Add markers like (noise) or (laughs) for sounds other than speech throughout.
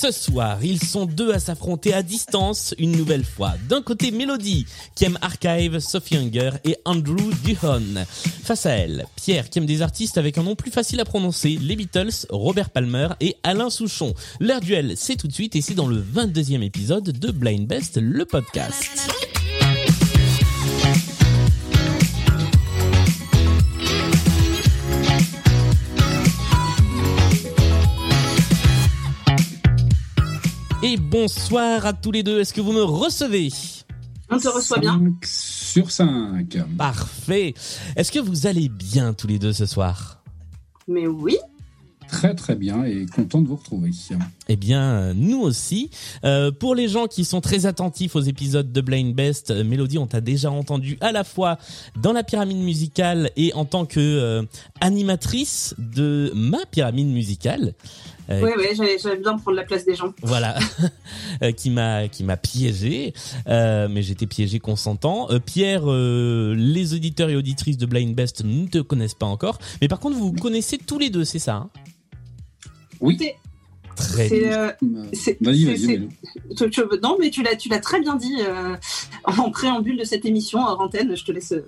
Ce soir, ils sont deux à s'affronter à distance une nouvelle fois. D'un côté, Mélodie, qui aime Archive, Sophie Hunger et Andrew Duhon. Face à elle, Pierre, qui aime des artistes avec un nom plus facile à prononcer, les Beatles, Robert Palmer et Alain Souchon. Leur duel, c'est tout de suite et c'est dans le 22e épisode de Blind Best, le podcast. Et bonsoir à tous les deux. Est-ce que vous me recevez On te reçoit bien. 5 sur 5. Parfait. Est-ce que vous allez bien tous les deux ce soir? Mais oui. Très très bien et content de vous retrouver. Eh bien, nous aussi. Euh, pour les gens qui sont très attentifs aux épisodes de Blind Best, euh, Mélodie, on t'a déjà entendu à la fois dans la pyramide musicale et en tant que euh, animatrice de ma pyramide musicale. Euh, Oui, oui, j'avais j'avais besoin de prendre la place des gens. voilà, (laughs) Euh, qui m'a qui m'a piégé, euh, mais j'étais piégé consentant. Euh, Pierre, euh, les auditeurs et auditrices de Blind Best ne te connaissent pas encore, mais par contre vous vous connaissez tous les deux, c'est ça hein? Oui. C'est- Très bien. euh, Vas-y, vas-y. non, mais tu l'as, tu l'as très bien dit euh, (laughs) en préambule de cette émission, hors antenne. Je te laisse euh,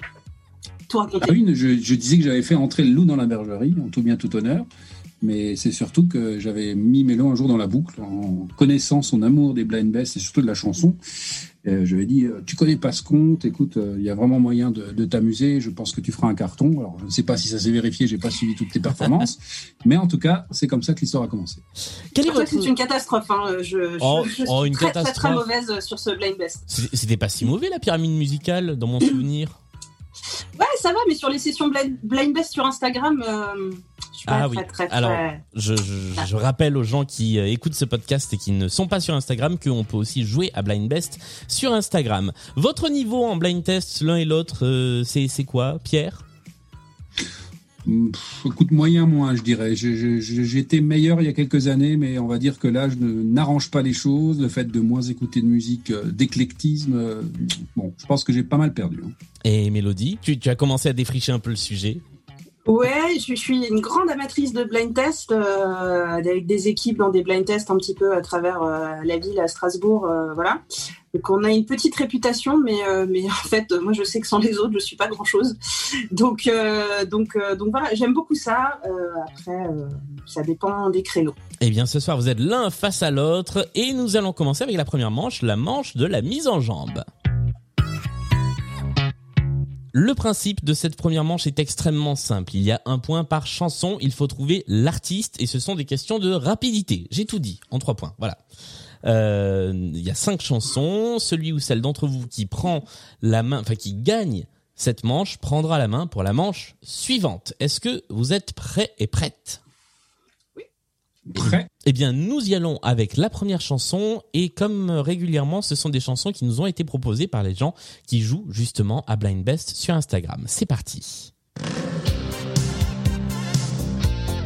tout raconter. Ah oui, je, je disais que j'avais fait entrer le loup dans la bergerie, en tout bien tout honneur. Mais c'est surtout que j'avais mis Mélo un jour dans la boucle, en connaissant son amour des blind best et surtout de la chanson. Euh, je lui ai dit, euh, tu connais pas ce compte, écoute, euh, il y a vraiment moyen de, de t'amuser, je pense que tu feras un carton. Alors, je ne sais pas si ça s'est vérifié, j'ai pas suivi toutes tes performances, (laughs) mais en tout cas, c'est comme ça que l'histoire a commencé. Quel est Pour toi, votre c'est une catastrophe. Hein. Je, je, Oh, je suis oh, une très, très, très mauvaise sur ce blind best. C'était pas si mauvais la pyramide musicale dans mon (clears throat) souvenir. Ouais, ça va, mais sur les sessions blind, blind best sur Instagram, euh, je suis pas Ah très, oui. très, très, Alors, Je, je, je rappelle aux gens qui euh, écoutent ce podcast et qui ne sont pas sur Instagram qu'on peut aussi jouer à Blind Best sur Instagram. Votre niveau en blind test l'un et l'autre, euh, c'est quoi, Pierre? Écoute, moyen, moins, je dirais. J'étais meilleur il y a quelques années, mais on va dire que là, je ne- n'arrange pas les choses. Le fait de moins écouter de musique, euh, d'éclectisme, euh, bon, je pense que j'ai pas mal perdu. hein. Et Mélodie, tu, tu as commencé à défricher un peu le sujet. Ouais, je, je suis une grande amatrice de blind test, euh, avec des équipes dans des blind tests un petit peu à travers euh, la ville, à Strasbourg, euh, voilà. Donc on a une petite réputation, mais euh, en fait, euh, moi je sais que sans les autres, je suis pas grand chose. Donc euh, donc donc voilà, j'aime beaucoup ça. Après, ça dépend des créneaux. Eh bien, ce soir, vous êtes l'un face à l'autre et nous allons commencer avec la première manche, la manche de la mise en jambe. Le principe de cette première manche est extrêmement simple. Il y a un point par chanson. Il faut trouver l'artiste et ce sont des questions de rapidité. J'ai tout dit en trois points. Voilà. Euh, il y a cinq chansons. Celui ou celle d'entre vous qui prend la main, enfin qui gagne cette manche, prendra la main pour la manche suivante. Est-ce que vous êtes prêts et prêtes? Prêt eh bien, nous y allons avec la première chanson et comme euh, régulièrement, ce sont des chansons qui nous ont été proposées par les gens qui jouent justement à Blind Best sur Instagram. C'est parti.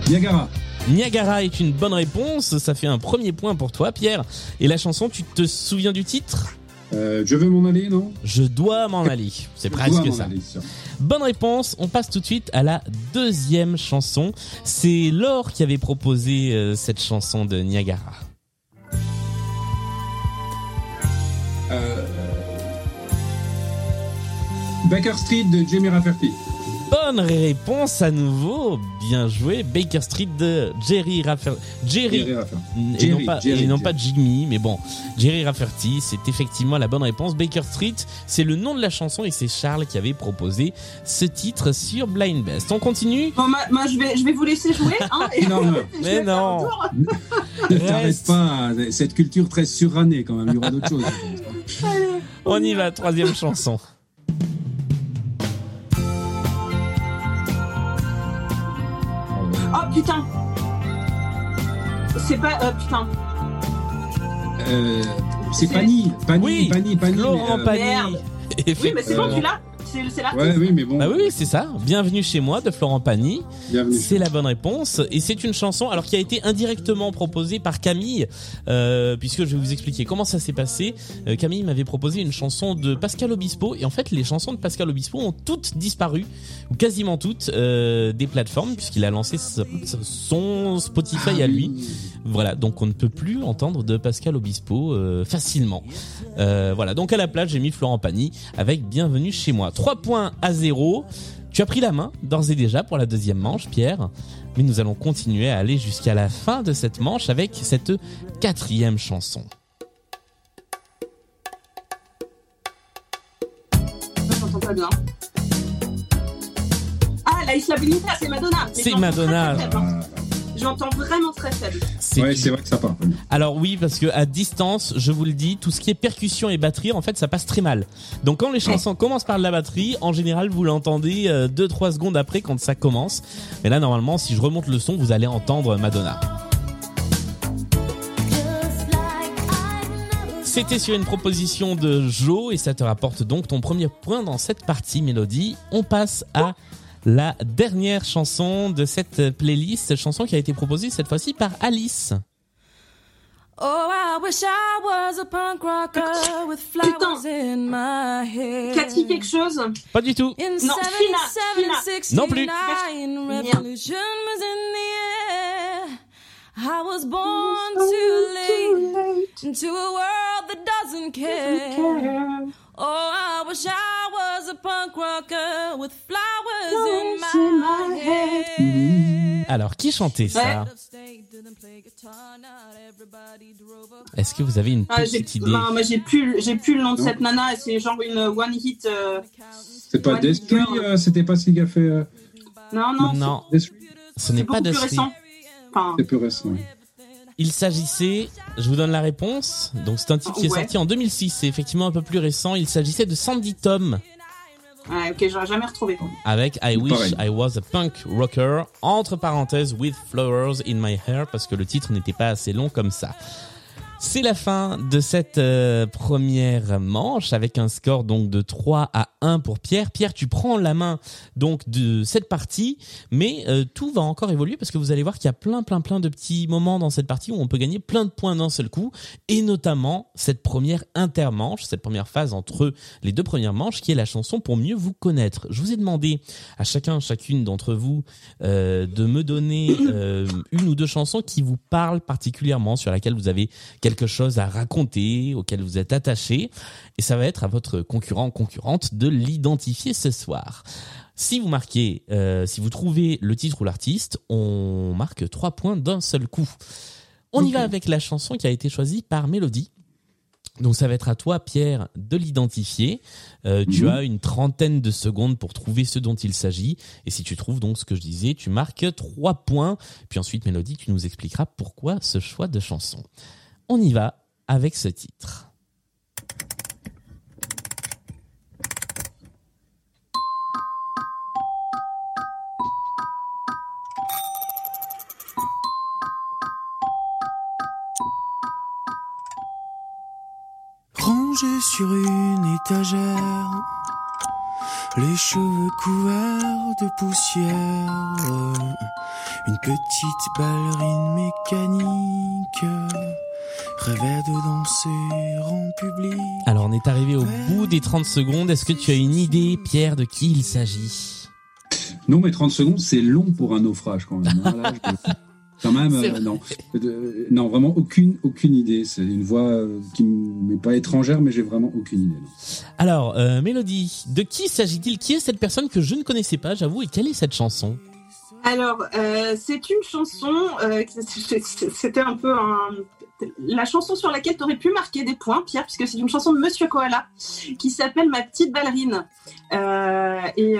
Niagara. Niagara est une bonne réponse, ça fait un premier point pour toi Pierre. Et la chanson, tu te souviens du titre? Euh, je veux m'en aller, non? Je dois m'en (laughs) aller. C'est presque m'en ça. aller, ça. Bonne réponse, on passe tout de suite à la deuxième chanson. C'est Laure qui avait proposé euh, cette chanson de Niagara. Euh, Baker Street de Jamie Rafferty. Bonne réponse à nouveau, bien joué. Baker Street de Jerry Rafferty. Jerry, Jerry Rafferty. et Jerry, non pas, Jerry, et non Jerry. pas Jimmy, mais bon, Jerry Rafferty, c'est effectivement la bonne réponse. Baker Street, c'est le nom de la chanson et c'est Charles qui avait proposé ce titre sur Blind Best. On continue Bon, ma- ma- je vais je vais vous laisser jouer. Hein, et (laughs) Non, Mais non. (laughs) Reste. pas, cette culture très surannée quand même, il y aura d'autres choses. On y va, troisième chanson. C'est pas euh, putain. Euh, c'est Pani, Pani, Oui, Pani, Pani. Laurent mais, euh. Merde. Oui, mais c'est bon, Euh, tu l'as. C'est l'artiste. Ouais, oui, mais bon. Bah oui, oui, c'est ça. Bienvenue chez moi de Florent Pagny. C'est la bonne réponse et c'est une chanson alors qui a été indirectement proposée par Camille euh, puisque je vais vous expliquer comment ça s'est passé. Euh, Camille m'avait proposé une chanson de Pascal Obispo et en fait les chansons de Pascal Obispo ont toutes disparu ou quasiment toutes euh, des plateformes puisqu'il a lancé son Spotify à lui. Voilà, donc on ne peut plus entendre de Pascal Obispo euh, facilement. Euh, voilà, donc à la place j'ai mis Florent Pagny avec Bienvenue chez moi. 3 points à 0. Tu as pris la main d'ores et déjà pour la deuxième manche, Pierre. Mais nous allons continuer à aller jusqu'à la fin de cette manche avec cette quatrième chanson. J'entends pas bien. Ah, la Isla Bonita, c'est Madonna. C'est Madonna. J'entends vraiment très faible. C'est Ouais, c'est vrai que ça part. Alors oui, parce que à distance, je vous le dis, tout ce qui est percussion et batterie, en fait, ça passe très mal. Donc quand les chansons commencent par de la batterie, en général, vous l'entendez 2-3 secondes après quand ça commence. Mais là, normalement, si je remonte le son, vous allez entendre Madonna. C'était sur une proposition de Joe et ça te rapporte donc ton premier point dans cette partie mélodie. On passe à la dernière chanson de cette playlist, chanson qui a été proposée cette fois-ci par Alice. Oh, I wish I was a punk rocker with flowers in my hair. Cathy quelque chose Pas du tout. In Non, Fina, 77, Fina. Non plus. 69, Merde. revolution was in the air. I was born too late into a world that doesn't care. Oh, I wish I was a punk rocker with flowers in my hair. Alors, qui chantait ça? Didn't play guitar, not everybody drove a Est-ce que vous avez une Ah, j'ai petite idée? ben, moi j'ai plus j'ai plus le nom de Non. cette nana c'est genre une one hit euh, C'est pas Destry, euh, c'était pas ce qu'il a fait. euh, non non, Non, Destry ce c'est n'est pas de plus récent. Enfin C'est plus récent. ouais. Il s'agissait, je vous donne la réponse, donc c'est un titre qui est sorti en 2006, c'est effectivement un peu plus récent, il s'agissait de Sandy Tom ouais, OK, j'aurais jamais retrouvé. avec I Wish Pareil. I Was a Punk Rocker, entre parenthèses, with flowers in my hair, parce que le titre n'était pas assez long comme ça. C'est la fin de cette euh, première manche avec un score donc de 3 à 1 pour Pierre. Pierre, tu prends la main donc de cette partie, mais euh, tout va encore évoluer parce que vous allez voir qu'il y a plein plein plein de petits moments dans cette partie où on peut gagner plein de points d'un seul coup et notamment cette première intermanche, cette première phase entre les deux premières manches qui est la chanson pour mieux vous connaître. Je vous ai demandé à chacun chacune d'entre vous euh, de me donner une ou deux chansons qui vous parlent particulièrement sur laquelle vous avez quelque chose à raconter, auquel vous êtes attaché. Et ça va être à votre concurrent, concurrente de l'identifier ce soir. Si vous marquez, euh, si vous trouvez le titre ou l'artiste, on marque trois points d'un seul coup. On y va avec la chanson qui a été choisie par Mélodie. Donc ça va être à toi, Pierre, de l'identifier. Euh, Tu Mhm. as une trentaine de secondes pour trouver ce dont il s'agit. Et si tu trouves donc ce que je disais, tu marques trois points. Puis ensuite, Mélodie, tu nous expliqueras pourquoi ce choix de chanson. On y va avec ce titre. Rangé sur une étagère, les cheveux couverts de poussière, une petite ballerine mécanique rêvait de danser en public. Alors, on est arrivé au bout des 30 secondes. Est-ce que tu as une idée, Pierre, de qui il s'agit? Non, mais 30 secondes, c'est long pour un naufrage quand même. hein. (laughs) Là, je- Quand même, euh, vrai. non. Euh, non, vraiment aucune, aucune idée. C'est une voix euh, qui m'est pas étrangère, mais j'ai vraiment aucune idée. non. Alors, euh, Mélodie, de qui s'agit-il? Qui est cette personne que je ne connaissais pas, j'avoue, et quelle est cette chanson? Alors, euh, c'est une chanson, euh, (laughs) c'était un peu la chanson sur laquelle tu aurais pu marquer des points, Pierre, puisque c'est une chanson de Monsieur Koala qui s'appelle Ma petite ballerine. Euh, et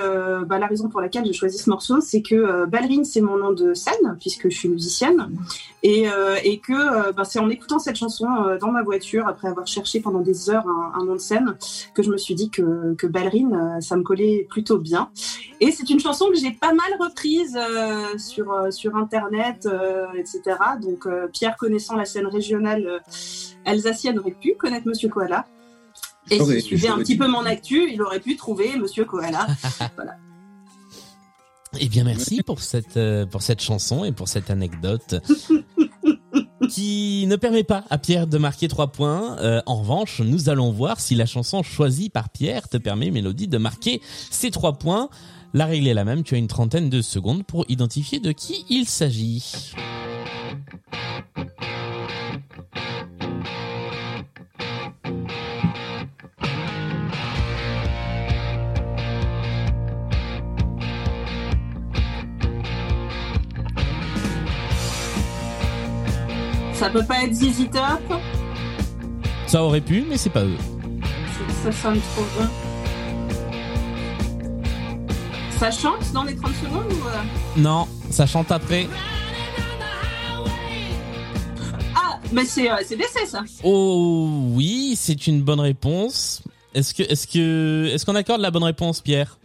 bah, la raison pour laquelle j'ai choisi ce morceau, c'est que ballerine, c'est mon nom de scène, puisque je suis musicienne, et, que bah, c'est en écoutant cette chanson dans ma voiture, après avoir cherché pendant des heures un, nom de scène, que je me suis dit que, ballerine, ça me collait plutôt bien. Et c'est une chanson que j'ai pas mal reprise euh, sur, euh, sur Internet, euh, etc. Donc euh, Pierre, connaissant la scène régionale euh, alsacienne, aurait pu connaître Monsieur Koala. Et s'il suivait un petit peu mon actu, il aurait pu trouver Monsieur Koala. (laughs) Eh bien, merci pour cette euh, pour cette chanson et pour cette anecdote (laughs) qui ne permet pas à Pierre de marquer trois points. Euh, en revanche, nous allons voir si la chanson choisie par Pierre te permet, Mélodie, de marquer ces trois points. La règle est la même. Tu as une trentaine de secondes pour identifier de qui il s'agit. Ça peut pas être ZZ Top? Ça aurait pu, mais c'est pas eux. Ça sonne trop bien. Ça chante dans les 30 secondes ou... euh Non, ça chante après. Ah, mais c'est euh, DC ça. Oh oui, c'est une bonne réponse. Est-ce que est-ce que est-ce qu'on accorde la bonne réponse, Pierre?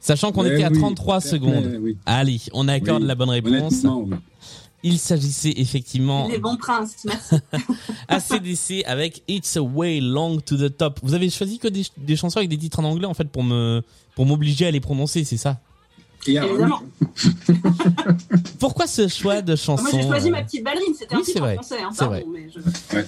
Sachant qu'on Ouais, était à oui, 33 tout à secondes. fait, oui. Allez, on accorde Oui, la bonne réponse. Oui. Il s'agissait effectivement Les bons princes, merci. (laughs) ACDC avec It's a Way Long to the Top. Vous avez choisi que des, des chansons avec des titres en anglais en fait pour me pour m'obliger à les prononcer, c'est ça? Et alors, Évidemment. (laughs) Pourquoi ce choix de chanson Moi j'ai choisi euh, ma petite ballerine, c'était oui, un c'est titre vrai, en français. Hein, c'est pardon, vrai. mais je- Ouais.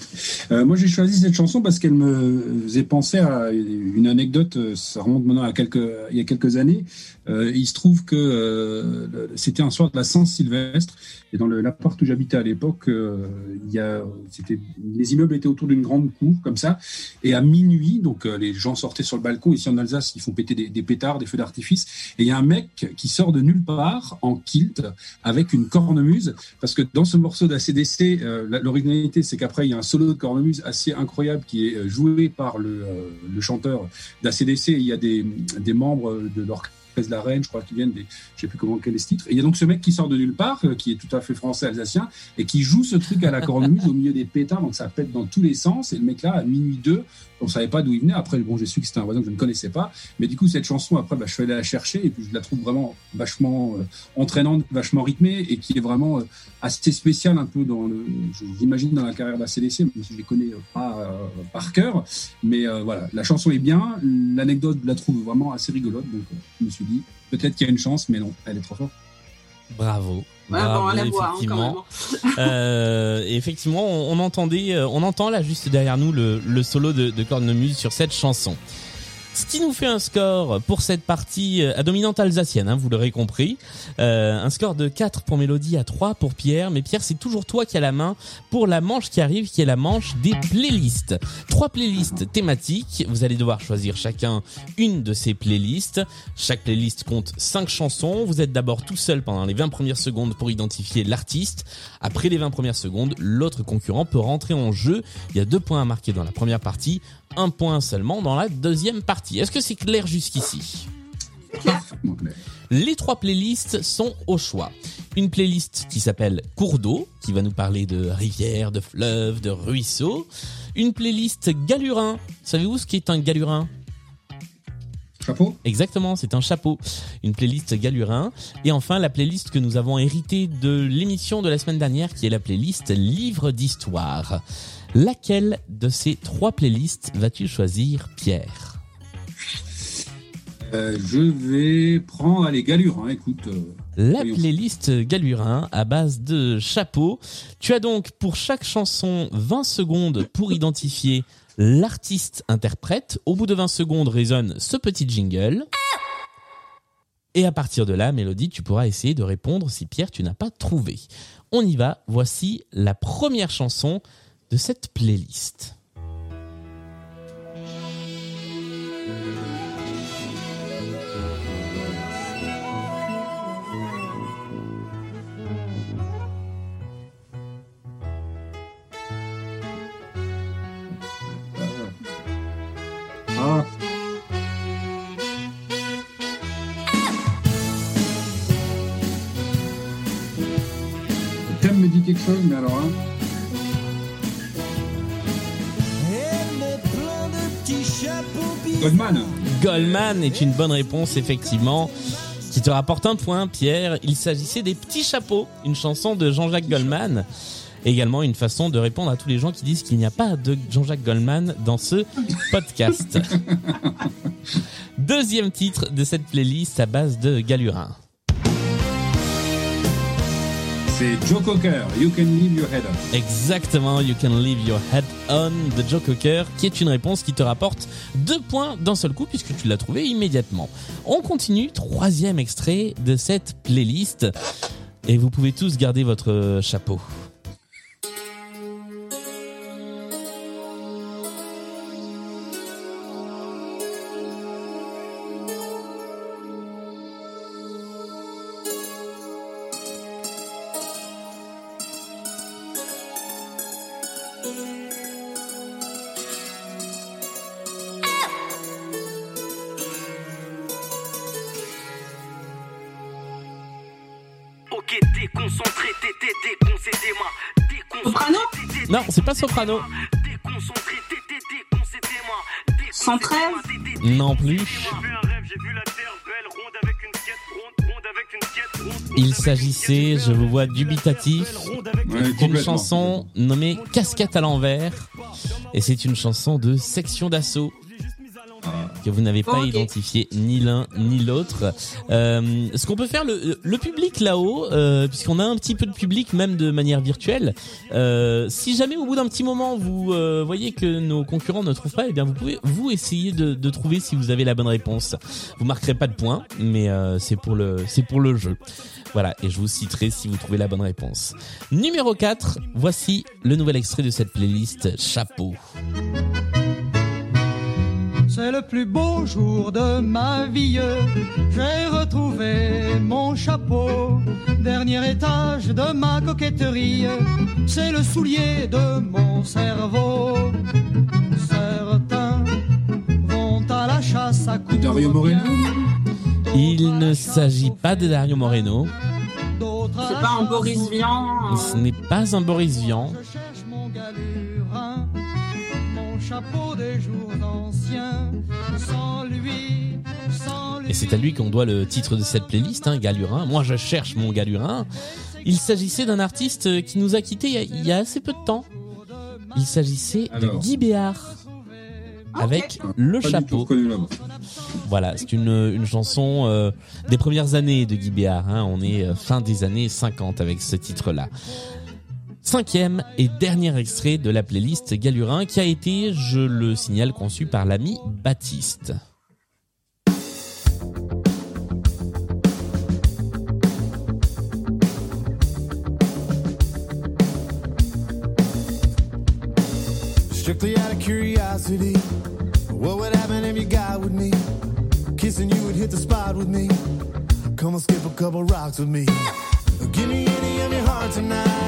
Euh, moi, j'ai choisi cette chanson parce qu'elle me faisait penser à une anecdote. euh, Ça remonte maintenant à quelques, il y a quelques années. Euh, il se trouve que euh, c'était un soir de la Saint-Sylvestre et dans l'appart où j'habitais à l'époque, euh, les immeubles étaient autour d'une grande cour comme ça. Et à minuit, donc euh, les gens sortaient sur le balcon. Ici en Alsace, ils font péter des, des pétards, des feux d'artifice. Et il y a un mec qui sort de nulle part en kilt avec une cornemuse parce que dans ce morceau d'ACDC, euh, l'originalité, c'est qu'après, il y a un solo de cornemuse assez incroyable qui est joué par le, euh, le chanteur d'ACDC. Il y a des, des membres de l'orchestre de la Reine, je crois, qui viennent des, je sais plus comment quel est ce titre. Et il y a donc ce mec qui sort de nulle part, euh, qui est tout à fait français alsacien, et qui joue ce truc à la cornemuse au milieu des pétards, donc ça pète dans tous les sens. Et le mec là, à minuit 2, on savait pas d'où il venait. Après, bon, j'ai su que c'était un voisin que je ne connaissais pas. Mais du coup, cette chanson, après, bah, je suis allé la chercher et puis je la trouve vraiment vachement euh, entraînante, vachement rythmée et qui est vraiment euh, assez spéciale un peu dans le, j'imagine dans la carrière d'ACDC, même si je les connais euh, pas par cœur. Mais voilà, la chanson est bien. L'anecdote, je la trouve vraiment assez rigolote. Donc, je me suis dit, peut-être qu'il y a une chance, mais non, elle est trop forte. Bravo. Ouais, Bravo, bon, voix, hein, effectivement. Euh, effectivement, on, on entendait, euh, on entend là juste derrière nous le, le solo de, de cornemuse sur cette chanson. Ce qui nous fait un score pour cette partie euh, à dominante alsacienne, hein, vous l'aurez compris. Euh, un score de 4 pour Mélodie à 3 pour Pierre. Mais Pierre, c'est toujours toi qui as la main pour la manche qui arrive, qui est la manche des playlists. Trois playlists thématiques. Vous allez devoir choisir chacun une de ces playlists. Chaque playlist compte 5 chansons. Vous êtes d'abord tout seul pendant les 20 premières secondes pour identifier l'artiste. Après les 20 premières secondes, l'autre concurrent peut rentrer en jeu. Il y a deux points à marquer dans la première partie, un point seulement dans la deuxième partie. Est-ce que c'est clair jusqu'ici les trois playlists sont au choix. Une playlist qui s'appelle Cours d'eau, qui va nous parler de rivières, de fleuves, de ruisseaux. Une playlist Galurin. Savez-vous ce qu'est un Galurin? Chapeau Exactement, c'est un chapeau. Une playlist Galurin. Et enfin, la playlist que nous avons héritée de l'émission de la semaine dernière, qui est la playlist Livre d'histoire. Laquelle de ces trois playlists vas-tu choisir, Pierre? Euh, je vais prendre les galures, hein, écoute. euh, La Voyons. playlist Galurin à base de chapeaux. Tu as donc pour chaque chanson 20 secondes pour identifier l'artiste interprète. Au bout de 20 secondes résonne ce petit jingle. Et à partir de là, Mélodie, tu pourras essayer de répondre si Pierre, tu n'as pas trouvé. On y va. Voici la première chanson de cette playlist. Le thème me dit quelque chose, mais alors hein? Goldman Goldman est une bonne réponse, effectivement, qui te rapporte un point, Pierre. Il s'agissait des Petits Chapeaux, une chanson de Jean-Jacques Goldman. Également une façon de répondre à tous les gens qui disent qu'il n'y a pas de Jean-Jacques Goldman dans ce podcast. (laughs) Deuxième titre de cette playlist à base de Galurin. C'est Joe You Can Leave Your Head Up. Exactement, You Can Leave Your Head On de Joe Cocker, qui est une réponse qui te rapporte deux points d'un seul coup puisque tu l'as trouvé immédiatement. On continue, troisième extrait de cette playlist. Et vous pouvez tous garder votre chapeau. Avec une quête, ronde. Il s'agissait, je vous vois dubitatif, Ouais, d'une chanson nommée Casquette à l'envers. Et c'est une chanson de section d'assaut que vous n'avez pas identifié ni l'un ni l'autre. Euh, ce qu'on peut faire, le, le public là-haut, euh, puisqu'on a un petit peu de public même de manière virtuelle, euh, si jamais au bout d'un petit moment vous euh, voyez que nos concurrents ne trouvent pas, eh bien vous pouvez vous essayer de, de trouver si vous avez la bonne réponse. Vous marquerez pas de points, mais euh, c'est pour le c'est pour le jeu. Voilà, et je vous citerai si vous trouvez la bonne réponse. Numéro 4, voici le nouvel extrait de cette playlist Chapeau. C'est le plus beau jour de ma vie. J'ai retrouvé mon chapeau. Dernier étage de ma coquetterie. C'est le soulier de mon cerveau. Certains vont à la chasse à coups. Dario Moreno Il ne s'agit pas de Dario Moreno, C'est pas un Boris Vian. ce n'est pas un Boris Vian, chapeau des jours anciens. Sans lui, sans lui. et c'est à lui qu'on doit le titre de cette playlist, hein, Galurin. Moi je cherche mon Galurin. Il s'agissait d'un artiste qui nous a quittés il y a, il y a assez peu de temps. Il s'agissait de. Guy Béard. Ah, Avec Ah, le Pas chapeau. Voilà, c'est une, une chanson euh, des premières années de Guy Béard. Hein. On est euh, fin des années 50 avec ce titre-là. Cinquième et dernier extrait de la playlist Galurin qui a été, je le signale, conçu par l'ami Baptiste. Strictly out of curiosity, what would happen if you got with me? Kissing you would hit the spot with me. Come and skip a couple rocks with me. Give me any of your heart tonight.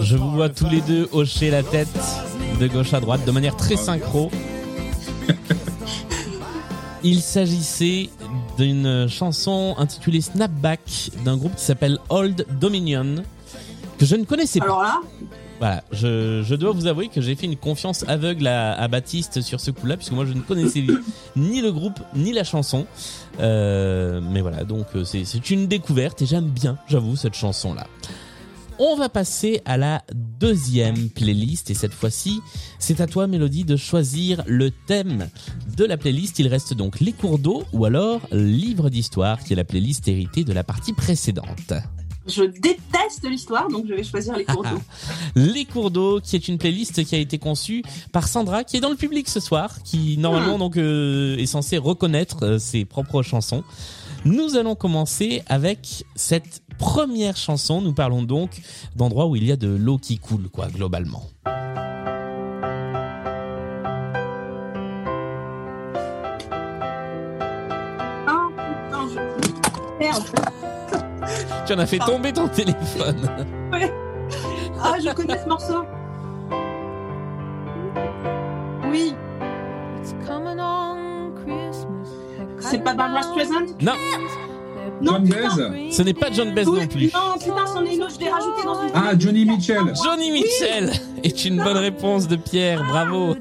Je vous vois tous les deux hocher la tête de gauche à droite de manière très synchro. Il s'agissait d'une chanson intitulée Snapback d'un groupe qui s'appelle Old Dominion que je ne connaissais pas. Alors là, Voilà, je, je dois vous avouer que j'ai fait une confiance aveugle à, à Baptiste sur ce coup-là, puisque moi je ne connaissais (laughs) ni le groupe ni la chanson. Euh, mais voilà, donc euh, c'est c'est une découverte et j'aime bien, j'avoue, cette chanson-là. On va passer à la deuxième playlist et cette fois-ci, c'est à toi Mélodie de choisir le thème de la playlist. Il reste donc les cours d'eau ou alors livre d'histoire qui est la playlist héritée de la partie précédente. Je déteste l'histoire, donc je vais choisir les cours d'eau. (laughs) Les cours d'eau, qui est une playlist qui a été conçue par Sandra, qui est dans le public ce soir, qui normalement donc euh, est censée reconnaître euh, ses propres chansons. Nous allons commencer avec cette première chanson. Nous parlons donc d'endroits où il y a de l'eau qui coule, quoi, globalement. Ah, putain, je... Merde. Tu en as fait tomber ton téléphone. (laughs) Ah, je connais ce morceau. Oui, It's coming on Christmas. c'est pas Barbara Streisand Non, Non, John putain. Baez ce n'est pas John Baez non plus. Non, putain, c'en est une autre, je l'ai rajouté dans une... Ah, Johnny Mitchell. Johnny Mitchell est une bonne réponse de Pierre, bravo.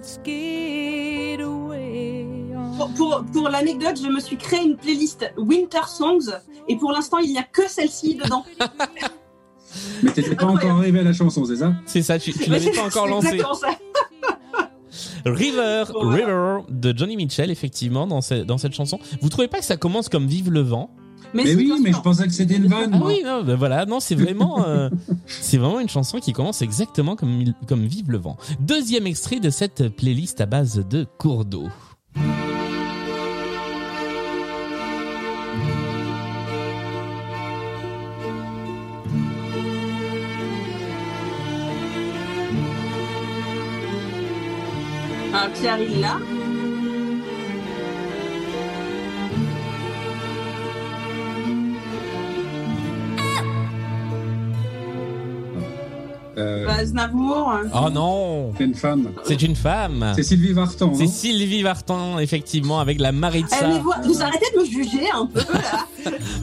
Pour, l'anecdote, je me suis créé une playlist Winter Songs et pour l'instant, il n'y a que celle-ci dedans. (laughs) Mais t'étais pas encore arrivé à la chanson, c'est ça? C'est ça, tu, tu l'avais pas encore (laughs) lancé. ça. River, Bon, (laughs) voilà. River de Johnny Mitchell, effectivement, dans, ce- dans cette chanson. Vous trouvez pas que ça commence comme Vive le vent? Mais oui, mais sûr. je pensais que c'était une vanne. Ah moi. oui, non, ben voilà, non, c'est vraiment, euh, c'est vraiment une chanson qui commence exactement comme, comme Vive le vent. Deuxième extrait de cette playlist à base de cours d'eau. L'a. Euh, Aznavour. Oh non, c'est une femme. c'est une femme. C'est Sylvie Vartan, C'est non Sylvie Vartan, effectivement, avec la Eh, Maritza. mais vous, vous arrêtez de me juger un peu là.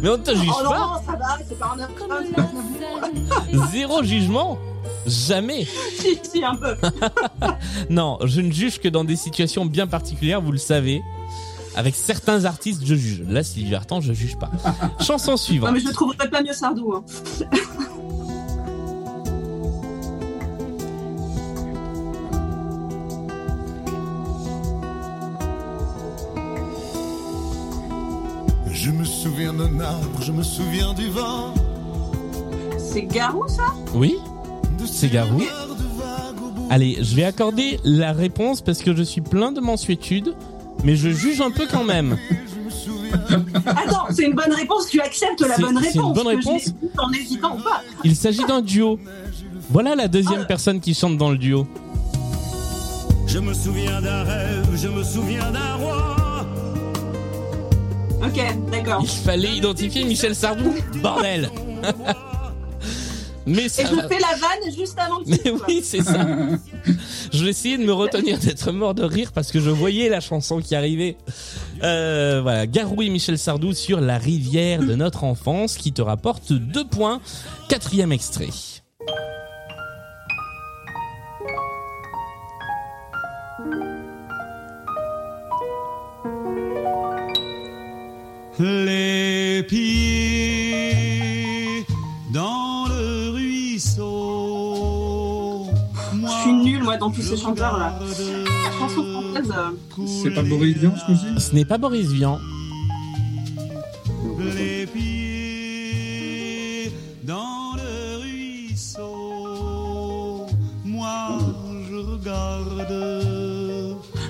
Mais on te juge oh non, pas. ça va, c'est pas un. Zéro jugement. Jamais. (laughs) si, si, un peu. (laughs) Non, je ne juge que dans des situations bien particulières, vous le savez. Avec certains artistes, je juge. Là, Sylvie Vartan, je juge pas. (laughs) Chanson Non, suivante. mais je le trouverais pas mieux Sardou. Hein. Je me souviens d'un arbre, je me souviens du vent. C'est Garou, ça? Oui C'est Garou. Allez, je vais accorder la réponse parce que je suis plein de mensuétude, mais je juge un peu quand même. (laughs) Attends, c'est une bonne réponse, tu acceptes la bonne c'est une réponse. bonne que réponse En hésitant ou pas. Il s'agit d'un duo. Voilà la deuxième Ah. personne qui chante dans le duo. Je me souviens d'un rêve, je me souviens d'un roi. Ok, d'accord. Il fallait identifier Michel Sardou. Bordel (laughs) Mais Et je fais la vanne juste avant que Mais tu oui, c'est ça. (laughs) Je vais essayer de me retenir d'être mort de rire parce que je voyais la chanson qui arrivait. Euh, voilà, Garou et Michel Sardou sur la rivière de notre enfance qui te rapporte deux points. Quatrième extrait. Les pieds moi, dans tous ces chanteurs-là. Chanson française. euh, C'est pas Boris Vian, ce coup-ci Ce n'est pas Boris Vian. Les pieds dans le ruisseau. Moi, je regarde.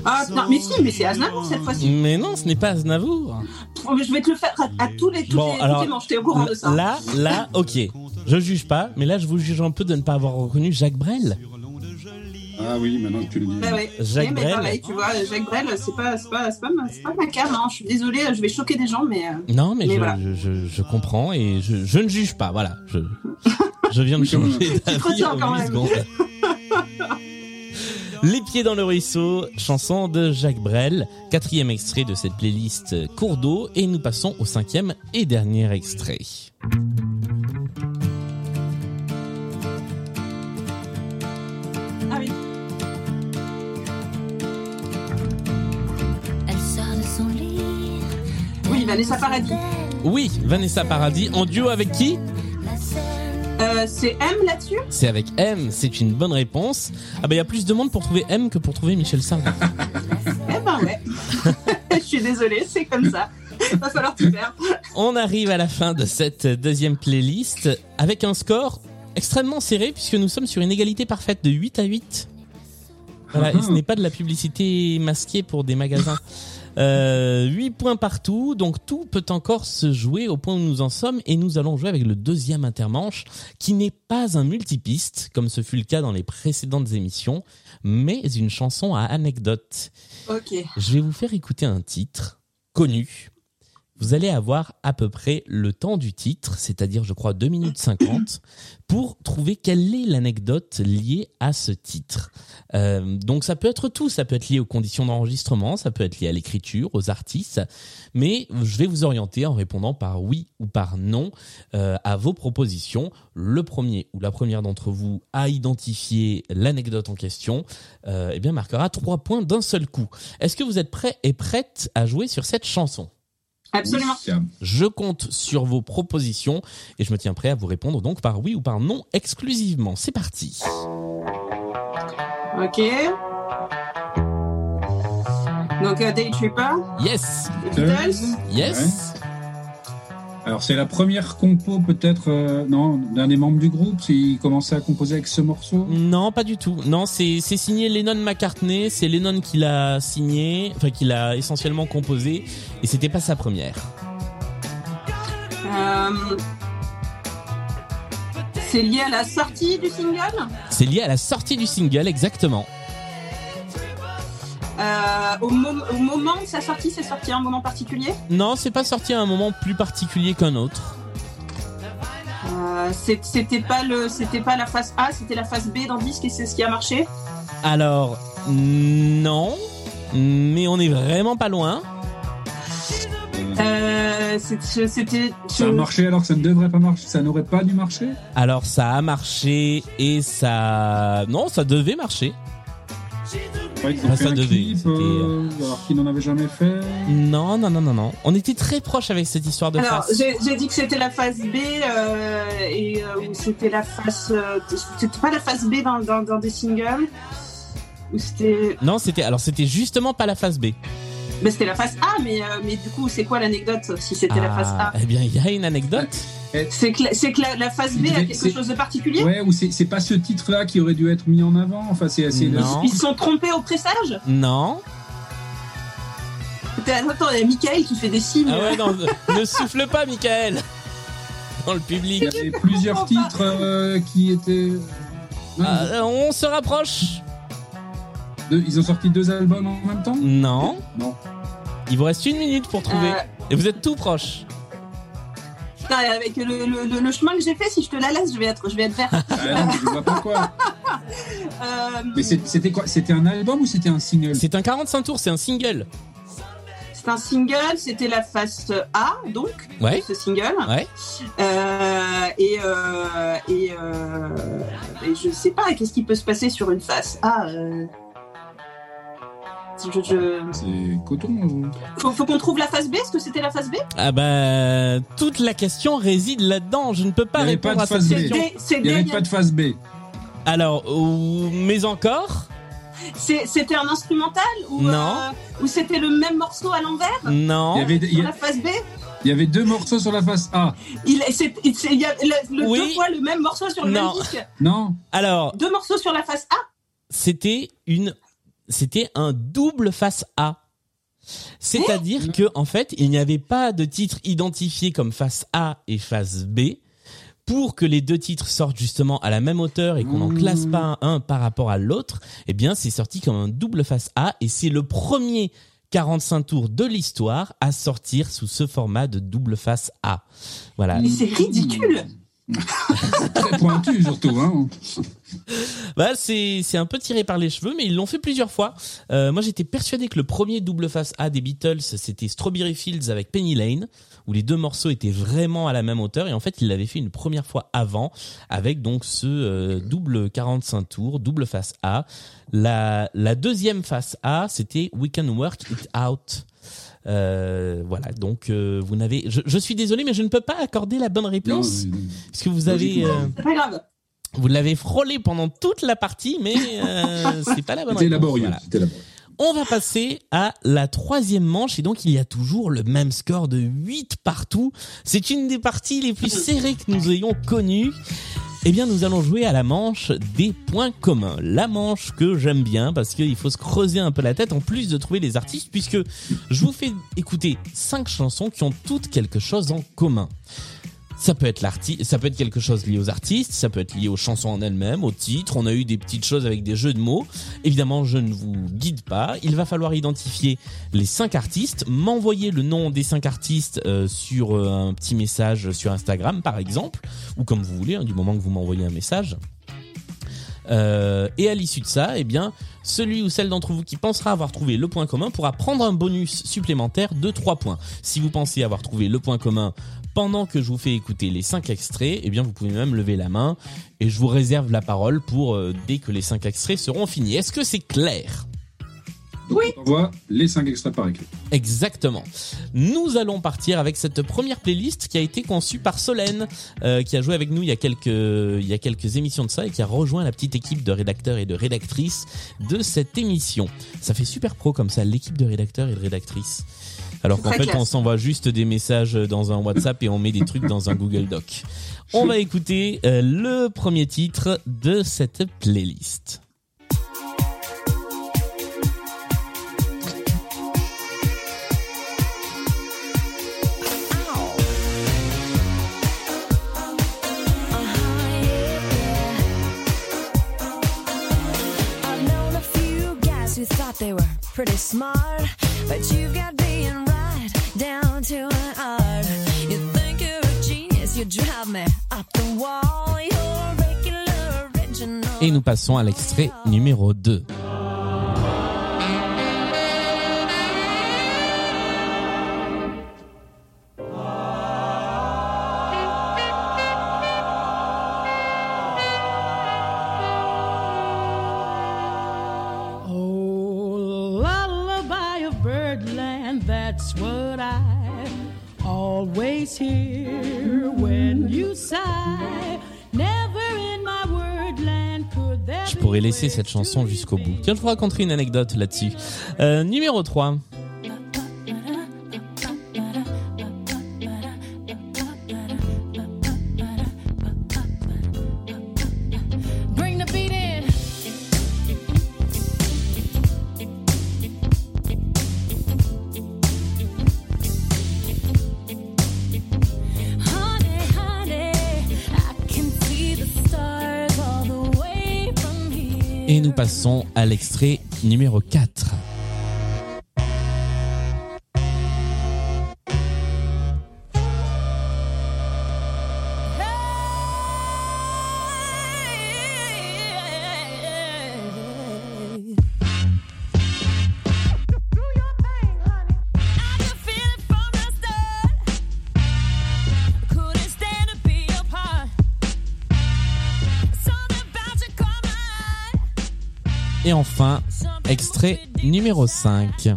Ah, non, mais si, mais c'est Aznavour cette fois-ci. Mais non, ce n'est pas Aznavour. Oh, Je vais te le faire à, à tous les, tous Bon, les, alors, tous les manches, t'es au courant de ça. Là, là, ok. Je juge pas, mais là, je vous juge un peu de ne pas avoir reconnu Jacques Brel. Ah oui, maintenant que tu le dis. Ouais. Jacques Eh, mais Brel. pareil, tu vois, Jacques Brel, c'est pas, c'est pas, c'est pas, ma- c'est pas ma cam, hein. Je suis désolée, je vais choquer des gens, mais. euh, Non, mais, Mais je, voilà. je, je, je comprends et je, je ne juge pas. Voilà, je, je viens de (laughs) changer d'avis retiens en quand même. secondes. (laughs) Les pieds dans le ruisseau, chanson de Jacques Brel, quatrième extrait de cette playlist Cours d'eau, et nous passons au cinquième et dernier extrait. Vanessa Paradis. Oui, Vanessa Paradis, en duo avec qui? Euh, c'est M là-dessus? C'est avec M, c'est une bonne réponse. Ah bah il y a plus de monde pour trouver M que pour trouver Michel Sardou. (laughs) Eh ben ouais. (laughs) Je suis désolée, c'est comme ça. Va falloir tout faire. On arrive à la fin de cette deuxième playlist avec un score extrêmement serré puisque nous sommes sur une égalité parfaite de 8 à 8. Voilà, et ce n'est pas de la publicité masquée pour des magasins. (laughs) Euh, 8 points partout, donc tout peut encore se jouer au point où nous en sommes et nous allons jouer avec le deuxième intermanche qui n'est pas un multipiste comme ce fut le cas dans les précédentes émissions, mais une chanson à anecdote. Ok. Je vais vous faire écouter un titre connu vous allez avoir à peu près le temps du titre, c'est-à-dire je crois 2 minutes 50, pour trouver quelle est l'anecdote liée à ce titre. Euh, donc ça peut être tout, ça peut être lié aux conditions d'enregistrement, ça peut être lié à l'écriture, aux artistes, mais je vais vous orienter en répondant par oui ou par non euh, à vos propositions. Le premier ou la première d'entre vous à identifier l'anecdote en question, euh, eh bien marquera trois points d'un seul coup. Est-ce que vous êtes prêts et prêtes à jouer sur cette chanson? Absolument. Oui. je compte sur vos propositions et je me tiens prêt à vous répondre donc par oui ou par non exclusivement. C'est parti. Ok. Donc, euh, Day Tripper, Yes, les Beatles? yes. Alors c'est la première compo peut-être euh, non d'un des membres du groupe. Il commençait à composer avec ce morceau. Non, pas du tout. Non, c'est c'est signé Lennon McCartney. C'est Lennon qui l'a signé, enfin qui l'a essentiellement composé, et c'était pas sa première. Euh, C'est lié à la sortie du single? C'est lié à la sortie du single, exactement. Euh, au, mom- au moment de sa sortie, c'est sorti à un moment particulier? Non, c'est pas sorti à un moment plus particulier qu'un autre. Euh, C'était pas le, c'était pas la phase A, c'était la phase B dans le disque et c'est ce qui a marché? Alors, non, mais on est vraiment pas loin. Euh, C'était. Ça a marché alors que ça ne devrait pas marcher. Ça n'aurait pas dû marcher? Alors ça a marché et ça... Non, ça devait marcher. Ouais, ils ont Ah, fait ça un devait, clip, c'était, euh, alors qu'ils n'en avaient jamais fait. Non, non, non, non, non. On était très proche avec cette histoire de Alors, face. j'ai j'ai dit que c'était la phase B euh, et euh, ou c'était la phase. euh, c'était pas la phase B dans, dans, dans des singles. Ou c'était. Non, c'était alors c'était justement pas la phase B. Ben, c'était la phase A, mais, euh, mais du coup, c'est quoi l'anecdote si c'était la phase A Ah, Eh bien, il y a une anecdote. C'est que, que la, la phase B a quelque chose de particulier Ouais, ou c'est c'est pas ce titre-là qui aurait dû être mis en avant. Enfin, c'est assez. Non. Ils se sont trompés au pressage Non. Attends, il y a Michael qui fait des signes. Ah ouais, non, ne souffle pas, Michael. Dans le public. Il y avait plusieurs titres euh, qui étaient. Non, Ah, on se rapproche. Deux- ils ont sorti deux albums en même temps Non. Non. Il vous reste une minute pour trouver. Euh, Et vous êtes tout proche. putain, avec le, le, le- le chemin que j'ai fait, si je te la laisse, je vais être, je vais être vert. Ah non, je vois pas quoi. Euh, Mais c'était quoi? C'était un album ou c'était un single? C'est un 45 tours, c'est un single. c'est un single, c'était la face A, donc, Ouais. ce single. Ouais. Euh, et, euh, et, euh, et je sais pas, qu'est-ce qui peut se passer sur une face A euh, je, je- C'est coton. ou- Faut, faut qu'on trouve la face B, est-ce que c'était la face B? Ah bah toute la question réside là-dedans. Je ne peux pas Il y avait répondre pas de à cette phase B. question. C'est Il n'y avait pas de phase B. Alors, euh, mais encore? C'est- C'était un instrumental ou, Non. euh, ou c'était le même morceau à l'envers? Non. Il y, avait, il, sur y la face B? Il y avait deux morceaux sur la face A. Il, c'est- c'est- il y a le, le- Oui. deux fois le même morceau sur le Non. même disque. Non Alors, Deux morceaux sur la face A? c'était une, c'était un double face A. C'est-à-dire que en fait, il n'y avait pas de titre identifié comme face A et face B. Pour que les deux titres sortent justement à la même hauteur et qu'on n'en classe pas un par rapport à l'autre, eh bien, c'est sorti comme un double face A et c'est le premier 45 tours de l'histoire à sortir sous ce format de double face A. Voilà. Mais c'est ridicule. Très pointu surtout. Hein. (laughs) Bah, c'est c'est un peu tiré par les cheveux, mais ils l'ont fait plusieurs fois. Euh, moi, j'étais persuadé que le premier double face A des Beatles, c'était Strawberry Fields avec Penny Lane, où les deux morceaux étaient vraiment à la même hauteur. Et en fait, ils l'avaient fait une première fois avant, avec donc ce euh, double 45 tours, double face A. La, la deuxième face A, c'était We Can Work It Out. Euh, voilà, donc euh, vous n'avez. Je, je suis désolé, mais je ne peux pas accorder la bonne Non, réponse euh, parce que vous avez. Euh, C'est pas grave. Vous l'avez frôlé pendant toute la partie, mais euh, (laughs) c'est pas la bonne réponse. laborieux. Voilà. Laborieux. On va passer à la troisième manche et donc il y a toujours le même score de 8 partout. C'est une des parties les plus serrées que nous ayons connues. Eh bien, nous allons jouer à la manche des points communs. La manche que j'aime bien parce qu'il faut se creuser un peu la tête en plus de trouver les artistes puisque je vous fais écouter cinq chansons qui ont toutes quelque chose en commun. Ça peut être l'artiste, ça peut être quelque chose lié aux artistes, ça peut être lié aux chansons en elles-mêmes, aux titres. On a eu des petites choses avec des jeux de mots. Évidemment, je ne vous guide pas. Il va falloir identifier les cinq artistes, m'envoyer le nom des cinq artistes euh, sur euh, un petit message sur Instagram, par exemple, ou comme vous voulez, hein, du moment que vous m'envoyez un message. Euh, et à l'issue de ça, eh bien, celui ou celle d'entre vous qui pensera avoir trouvé le point commun pourra prendre un bonus supplémentaire de 3 points. Si vous pensez avoir trouvé le point commun pendant que je vous fais écouter les 5 extraits, eh bien, vous pouvez même lever la main et je vous réserve la parole pour euh, dès que les 5 extraits seront finis. Est-ce que c'est clair? Donc, on t'envoie les 5 extraits par écrit. Exactement. Nous allons partir avec cette première playlist qui a été conçue par Solène, euh, qui a joué avec nous il y a quelques il y a quelques émissions de ça et qui a rejoint la petite équipe de rédacteurs et de rédactrices de cette émission. Ça fait super pro comme ça, l'équipe de rédacteurs et de rédactrices. Alors qu'en fait, classe. on s'envoie juste des messages dans un WhatsApp et on met des trucs dans un Google Doc. On va écouter euh, le premier titre de cette playlist. Pretty smart, but you've got being Et nous passons à l'extrait numéro 2. Je pourrais laisser cette chanson jusqu'au bout. Tiens, je vous raconterai une anecdote là-dessus. Euh, numéro 3. Passons à l'extrait numéro 4. Extrait numéro 5.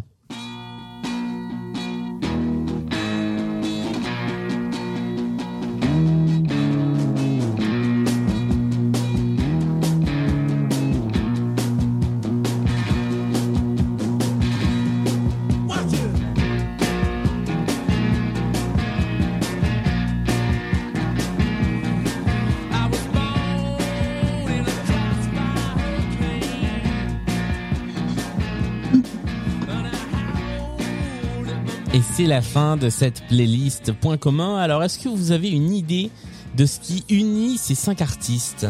Et c'est la fin de cette playlist Point commun. Alors, est-ce que vous avez une idée de ce qui unit ces cinq artistes?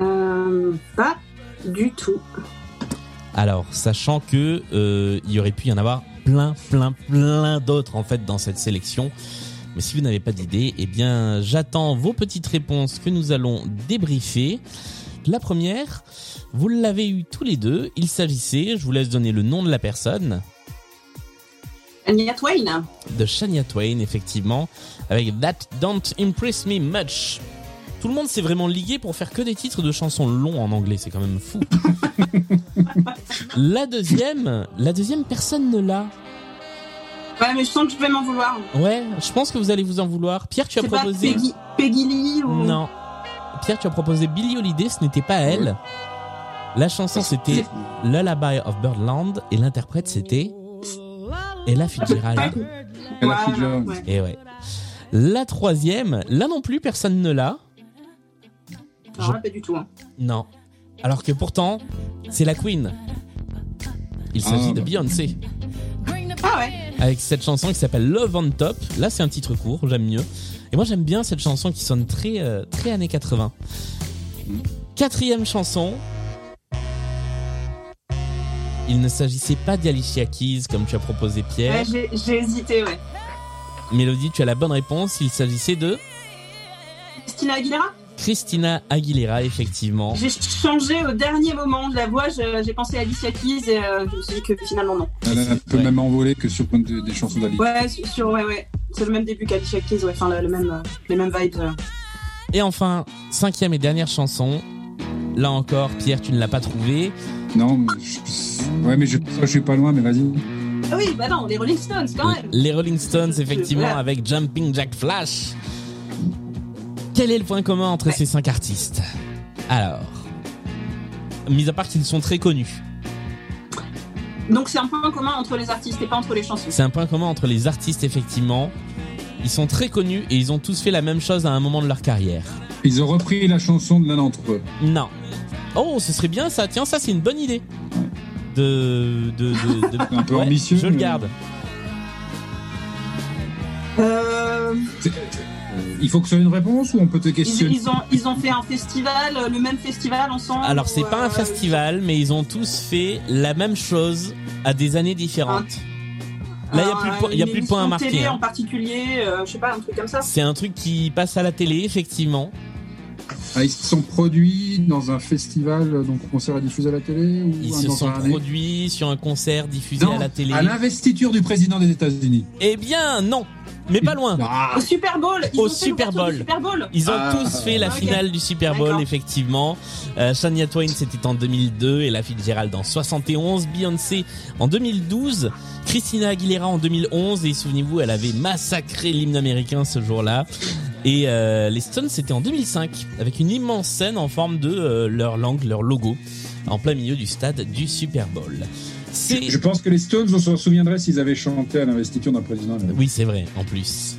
Euh, pas du tout. Alors, sachant que euh, il y aurait pu y en avoir plein, plein, plein d'autres en fait dans cette sélection. Mais si vous n'avez pas d'idée, eh bien, j'attends vos petites réponses que nous allons débriefer. La première, vous l'avez eu tous les deux. Il s'agissait, je vous laisse donner le nom de la personne, Anya Twain. de Shania Twain, effectivement, avec That Don't Impress Me Much. Tout le monde s'est vraiment ligué pour faire que des titres de chansons longs en anglais, c'est quand même fou. (laughs) la deuxième, la deuxième personne ne l'a. Ouais, mais je sens que je vais m'en vouloir. Ouais, je pense que vous allez vous en vouloir. Pierre, tu as C'est pas proposé. Peggy, Peggy Lee ou... Non. Pierre, tu as proposé Billie Holiday, ce n'était pas elle. La chanson c'était Lullaby of Birdland et l'interprète c'était Ella Fitzgerald. Elle a Voilà, Fitzgerald. Et ouais. La troisième, là non plus personne ne l'a. Non, pas du tout. hein. Non. Alors que pourtant, c'est la Queen. Il s'agit Ah, de. Beyoncé. Ah ouais. Avec cette chanson qui s'appelle Love on Top. Là, c'est un titre court, j'aime mieux. Et moi, j'aime bien cette chanson qui sonne très, euh, très années 80. Quatrième chanson. Il ne s'agissait pas d'Alicia Keys comme tu as proposé Pierre. Ouais, j'ai hésité, ouais. Mélodie, tu as la bonne réponse. Il s'agissait de Christina Aguilera? Christina Aguilera, effectivement. J'ai changé au dernier moment de la voix, j'ai pensé à Alicia Keys et euh, je me suis dit que finalement non. Elle a un peu Ouais. même envolé que sur des, des chansons d'Ali. Ouais, sur, ouais, ouais. C'est le même début qu'Alicia Keys, ouais. Enfin, le, le même, euh, les mêmes vibes. euh. Et enfin, cinquième et dernière chanson. Là encore, Pierre, tu ne l'as pas trouvé. Non, mais je, ouais, mais je, je suis pas loin, mais vas-y. Ah oui, bah non, les Rolling Stones quand même. Les Rolling Stones, effectivement, Voilà. avec Jumping Jack Flash. Quel est le point commun entre Ouais. ces cinq artistes? Alors, mis à part qu'ils sont très connus, Donc c'est un point commun entre les artistes et pas entre les chansons. c'est un point commun entre les artistes, effectivement. Ils sont très connus et ils ont tous fait la même chose à un moment de leur carrière. Ils ont repris la chanson de l'un d'entre eux. Non. Oh, ce serait bien ça. Tiens, ça c'est une bonne idée. De, de, de, de- (laughs) Un peu ambitieux, Je le garde. Euh, Il faut que ce soit une réponse ou on peut te questionner ils ont, ils ont fait un festival, euh, le même festival ensemble. Alors c'est pas un euh, festival, mais ils ont tous fait la même chose à des années différentes. Là, il y a plus de point- il y a une plus de points à marquer. télé hein. en particulier, euh, je sais pas, un truc comme ça. C'est un truc qui passe à la télé, effectivement. Ah, ils se sont produits dans un festival, donc concert à diffuser à la télé ou Ils un- se sont produits sur un concert diffusé Non, à la télé. à l'investiture du président des États-Unis. Eh bien, non, mais pas loin. Ah, Au Super Bowl ils Au ont Super Bowl. Super Bowl Ils ont Ah, tous fait la finale du Super Bowl, effectivement. Euh, Shania Twain, c'était en 2002, et la Fitzgerald en 71. Beyoncé en 2012. Christina Aguilera en 2011. Et souvenez-vous, elle avait massacré l'hymne américain ce jour-là. Et euh, les Stones, c'était en 2005, avec une immense scène en forme de euh, leur langue, leur logo, en plein milieu du stade du Super Bowl. Je pense que les Stones, on s'en souviendrait s'ils avaient chanté à l'investiture d'un président. américain. Oui, c'est vrai, en plus.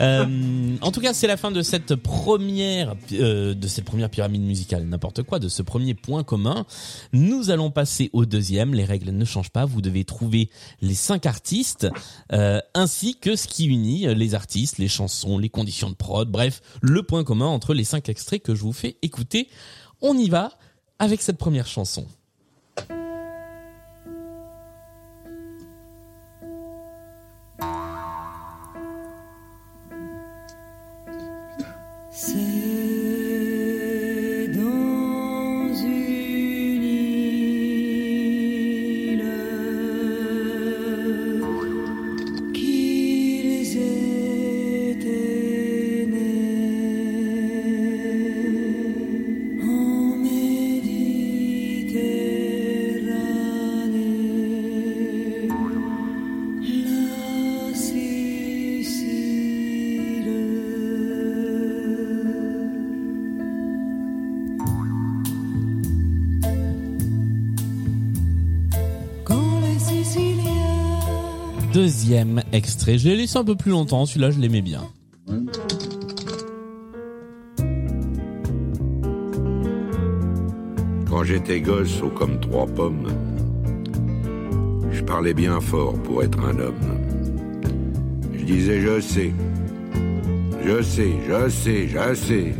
Euh, (laughs) en tout cas, c'est la fin de cette première, euh, de cette première pyramide musicale, n'importe quoi, de ce premier point commun. Nous allons passer au deuxième. Les règles ne changent pas. Vous devez trouver les cinq artistes, euh, ainsi que ce qui unit les artistes, les chansons, les conditions de prod, bref, le point commun entre les cinq extraits que je vous fais écouter. On y va avec cette première chanson. C'est Deuxième extrait. Je l'ai laissé un peu plus longtemps. Celui-là, je l'aimais bien. Quand j'étais gosse, haut comme trois pommes, je parlais bien fort pour être un homme. Je disais je sais, je sais, je sais, je sais.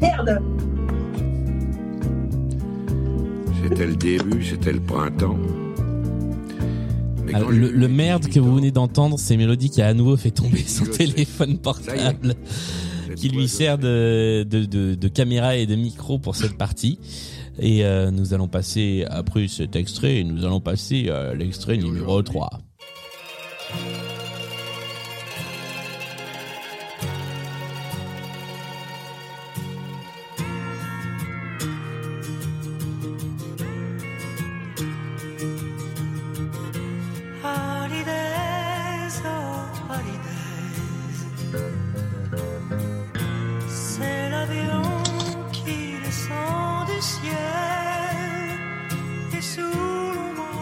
Merde C'était le début, c'était le printemps. Alors, j'ai le, merde que 18 vous venez d'entendre, c'est Mélodie qui a à nouveau fait tomber son téléphone portable, qui lui sert de, de, de, de caméra et de micro pour cette partie. Et euh, nous allons passer, après cet extrait, nous allons passer à l'extrait numéro 3.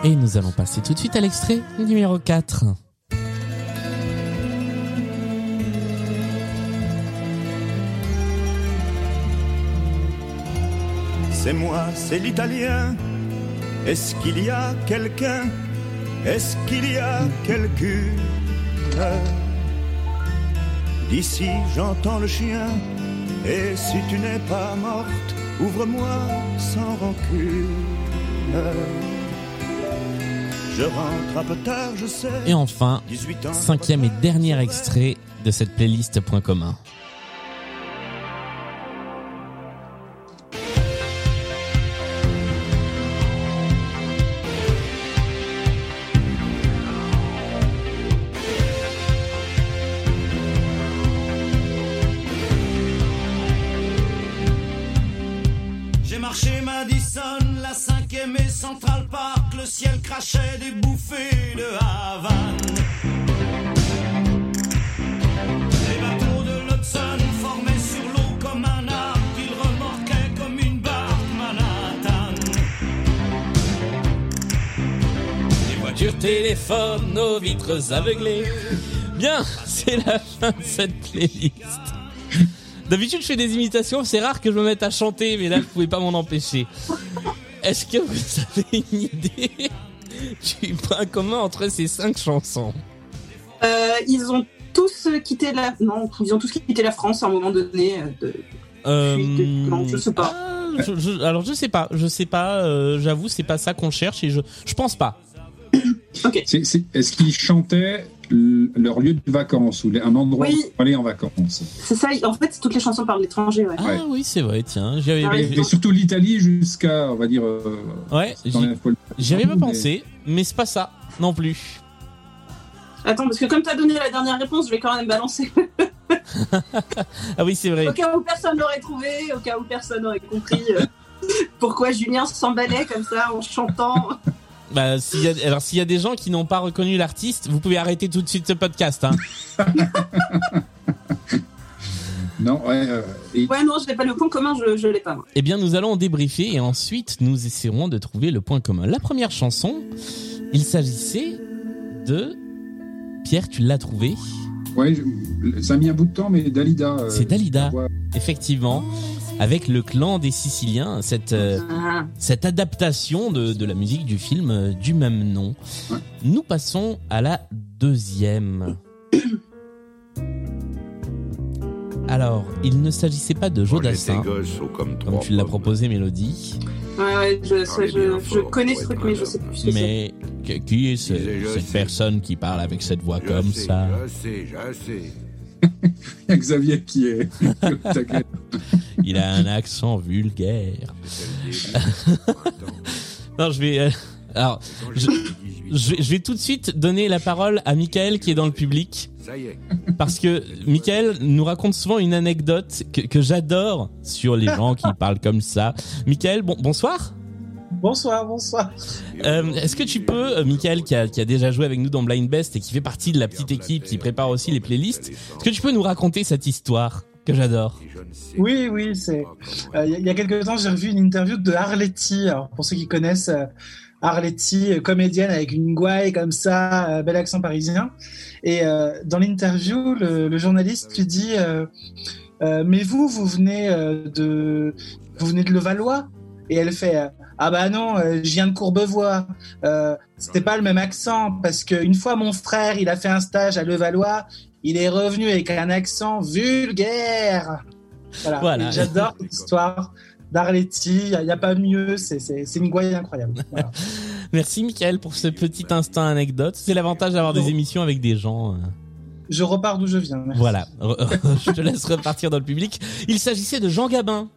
Et nous allons passer tout de suite à l'extrait numéro 4. C'est moi, c'est l'italien. Est-ce qu'il y a quelqu'un? Est-ce qu'il y a quelqu'une D'ici j'entends le chien, et si tu n'es pas morte, ouvre-moi sans rancune. Je rentre un peu tard, je sais. Et enfin, 18 ans. cinquième et dernier extrait de cette playlist Point commun. Les voitures, téléphones, nos vitres aveuglées. Bien, c'est la fin de cette playlist. D'habitude, je fais des imitations, c'est rare que je me mette à chanter, mais là, vous pouvez pas m'en empêcher. Est-ce que vous avez une idée du point commun entre ces cinq chansons? Euh, ils ont tous quitté la. Non, ils ont tous quitté la France à un moment donné. euh, de- Euh, non, je sais pas. ah, je- je- alors je sais pas, je sais pas. euh, J'avoue, c'est pas ça qu'on cherche et je je pense pas. C'est- c'est- Est-ce qu'ils chantaient leur lieu de vacances ou les- un endroit Oui. où aller en vacances? C'est ça, en fait, toutes les chansons parlent de l'étranger, ouais. Ah Ouais. oui, c'est vrai. Tiens, j'y avais, Ah et, et surtout l'Italie jusqu'à, on va dire, euh, ouais, dans j'y les folles- j'y avais pas mais- pensé, mais c'est pas ça non plus. Attends, parce que comme t'as donné la dernière réponse, je vais quand même balancer. (laughs) Ah oui, c'est vrai. au cas où personne l'aurait trouvé, au cas où personne n'aurait compris euh, pourquoi Julien s'emballait comme ça en chantant. Bah, s'il y a, alors s'il y a des gens qui n'ont pas reconnu l'artiste, vous pouvez arrêter tout de suite ce podcast. Hein. (laughs) Non, ouais. euh, et- Ouais, non, je l'ai pas le point commun, je, je l'ai pas. moi. Eh bien, nous allons débriefer et ensuite nous essaierons de trouver le point commun. La première chanson, il s'agissait de Pierre, tu l'as trouvé. ouais, je- ça a mis un bout de temps, mais Dalida. euh, C'est Dalida, effectivement, avec le clan des Siciliens, cette euh, Ah. cette adaptation de, de la musique du film euh, du même nom. Ouais. Nous passons à la deuxième. Alors, il ne s'agissait pas de Jodassin, comme tu l'as proposé, Mélodie. Ouais, ouais, je, ça, Parlez je, bien je fort connais ce truc, mais je sais plus ce que c'est. Mais qui est ce- cette sais. personne qui parle avec cette voix Je comme sais, ça? Je sais, je sais. Il y a Xavier qui est. (laughs) Il a un accent vulgaire. (laughs) Non, je vais. euh, alors, Je- j'ai eu 18 je vais, je vais tout de suite donner la parole à Michael qui est dans le public. Ça y est. Parce que Michael nous raconte souvent une anecdote que, que j'adore sur les gens qui (laughs) parlent comme ça. Michael, bon, bonsoir. Bonsoir, bonsoir. Euh, Est-ce que tu peux, euh, Michael qui a, qui a déjà joué avec nous dans Blind Best et qui fait partie de la petite équipe qui prépare aussi les playlists, est-ce que tu peux nous raconter cette histoire que j'adore? Oui, oui, c'est. euh, Il y, a- quelques temps, j'ai revu une interview de Arletty. Alors, pour ceux qui connaissent euh, Arletty, comédienne avec une gouaille comme ça, bel accent parisien. Et dans l'interview, le, le journaliste lui dit Mais vous, vous venez de, vous venez de Levallois? Et elle fait Ah bah non, euh, je viens de Courbevoie. Euh, C'était pas le même accent parce qu'une fois mon frère, il a fait un stage à Levallois. Il est revenu avec un accent vulgaire. Voilà. J'adore cette histoire d'Arletty. Il n'y a, pas mieux. C'est- une gouaille incroyable. Voilà. (laughs) Merci Michael pour ce petit instant anecdote. C'est l'avantage d'avoir des émissions avec des gens. euh, Je repars d'où je viens. merci. Voilà, (laughs) je te laisse repartir dans le public. Il s'agissait de Jean Gabin.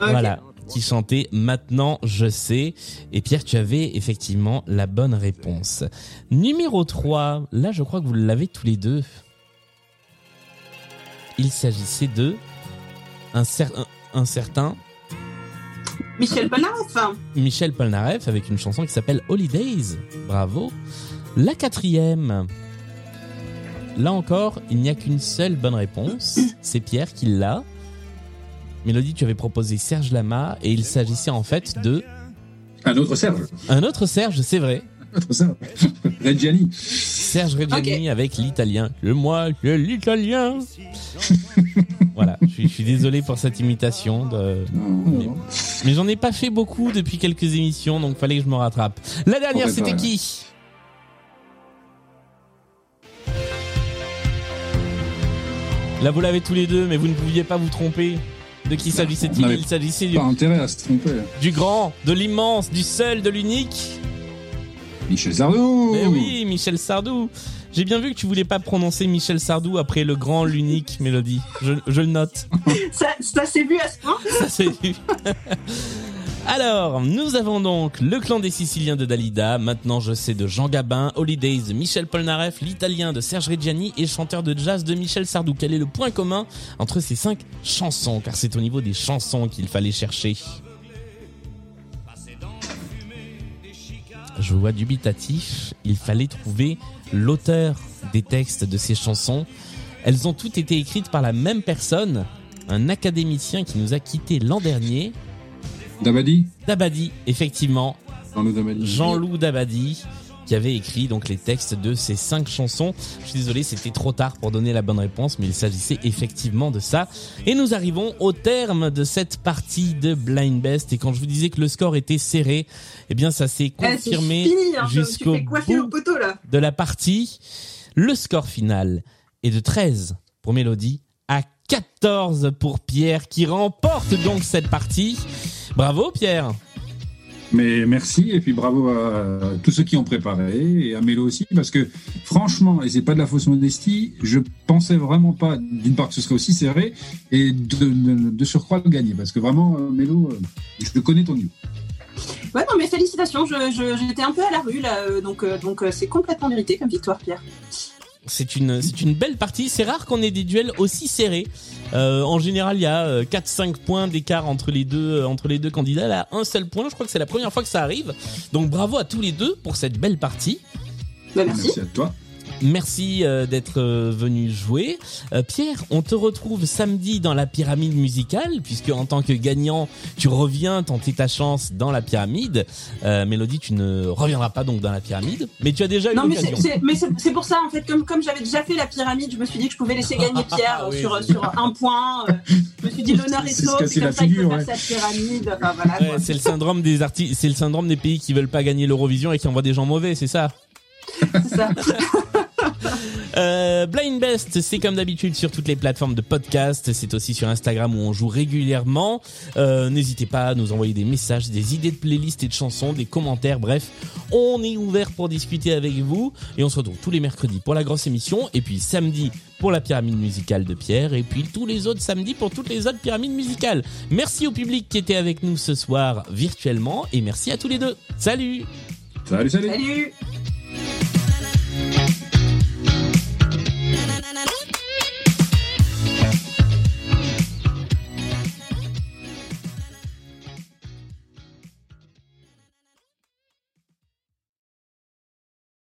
Voilà, qui chantait Maintenant je sais. Et Pierre, tu avais effectivement la bonne réponse. Numéro 3, là je crois que vous l'avez tous les deux. Il s'agissait de un, cer- un- un certain Michel Polnareff. Michel Polnareff avec une chanson qui s'appelle Holidays. Bravo. La quatrième. Là encore, il n'y a qu'une seule bonne réponse. (clears throat) C'est Pierre qui l'a. Mélodie, tu avais proposé Serge Lama et il s'agissait en fait de. Un autre Serge. Un autre Serge, c'est vrai. Un autre Serge. (laughs) Reggiani. Serge Reggiani avec l'italien. Le moi, le l'italien. (laughs) voilà, je suis, désolé pour cette imitation. Mais, j'en ai pas fait beaucoup depuis quelques émissions, donc fallait que je me rattrape. La dernière, oh, c'était qui? Là, vous l'avez tous les deux, mais vous ne pouviez pas vous tromper. De qui s'agissait-il avait Il s'agissait du, Pas intérêt à se tromper. du grand, de l'immense, du seul, de l'unique. Michel Sardou Mais oui, Michel Sardou. J'ai bien vu que tu voulais pas prononcer Michel Sardou après le grand, l'unique mélodie. Je, je le note. Ça, ça s'est vu à ce point? Ça c'est vu. (laughs) Alors, nous avons donc le clan des Siciliens de Dalida, maintenant je sais de Jean Gabin, Holidays de Michel Polnareff, l'italien de Serge Reggiani et chanteur de jazz de Michel Sardou. Quel est le point commun entre ces cinq chansons? Car c'est au niveau des chansons qu'il fallait chercher. Je vois dubitatif, il fallait trouver l'auteur des textes de ces chansons. Elles ont toutes été écrites par la même personne, un académicien qui nous a quittés l'an dernier, Dabadi Dabadi, effectivement, Jean-Loup Dabadi. Jean-Loup Dabadi, qui avait écrit donc les textes de ces cinq chansons. Je suis désolé, c'était trop tard pour donner la bonne réponse, mais il s'agissait effectivement de ça. Et nous arrivons au terme de cette partie de Blind Best. Et quand je vous disais que le score était serré, eh bien ça s'est Eh, c'est confirmé fini, hein, jusqu'au bout au poteau là. de la partie. Le score final est de 13 pour Mélodie à 14 pour Pierre qui remporte donc cette partie. Bravo Pierre. Mais merci et puis bravo à tous ceux qui ont préparé et à Mélo aussi parce que franchement et c'est pas de la fausse modestie, je pensais vraiment pas d'une part que ce serait aussi serré et de, de, de surcroît le gagner parce que vraiment euh, Mélo, euh, je connais ton niveau. Ouais, non, mais félicitations. Je, je- j'étais un peu à la rue là, euh, donc donc c'est complètement mérité comme victoire, Pierre. C'est une, c'est une belle partie. C'est rare qu'on ait des duels aussi serrés. Euh, en général, il y a euh, 4-5 points d'écart entre les deux, euh, entre les deux candidats. Là, un seul point. Je crois que c'est la première fois que ça arrive. Donc bravo à tous les deux pour cette belle partie. Bah, merci. Merci à toi. Merci euh, d'être euh, venu jouer. Euh, Pierre, on te retrouve samedi dans la pyramide musicale, puisque en tant que gagnant, tu reviens tenter ta chance dans la pyramide. Euh, Mélodie, tu ne reviendras pas donc dans la pyramide, mais tu as déjà eu Non, mais c'est, pour ça en fait, comme comme j'avais déjà fait la pyramide, je me suis dit que je pouvais laisser gagner (laughs) Pierre Ah oui, sur un point. euh, je me suis dit l'honneur est sauf, c'est la comme ça qu'il faut figure, faire ouais. cette pyramide. Enfin voilà. Ouais, quoi. c'est le syndrome des artistes, c'est le syndrome des pays qui veulent pas gagner l'Eurovision et qui envoient des gens mauvais, c'est ça? C'est ça. (laughs) (laughs) Euh, Blind Best, c'est comme d'habitude sur toutes les plateformes de podcast. C'est aussi sur Instagram où on joue régulièrement. Euh, N'hésitez pas à nous envoyer des messages, des idées de playlists et de chansons, des commentaires. Bref, on est ouvert pour discuter avec vous. Et on se retrouve tous les mercredis pour la grosse émission. Et puis samedi pour la pyramide musicale de Pierre. Et puis tous les autres samedis pour toutes les autres pyramides musicales. Merci au public qui était avec nous ce soir virtuellement. Et merci à tous les deux. Salut Salut, salut. Salut.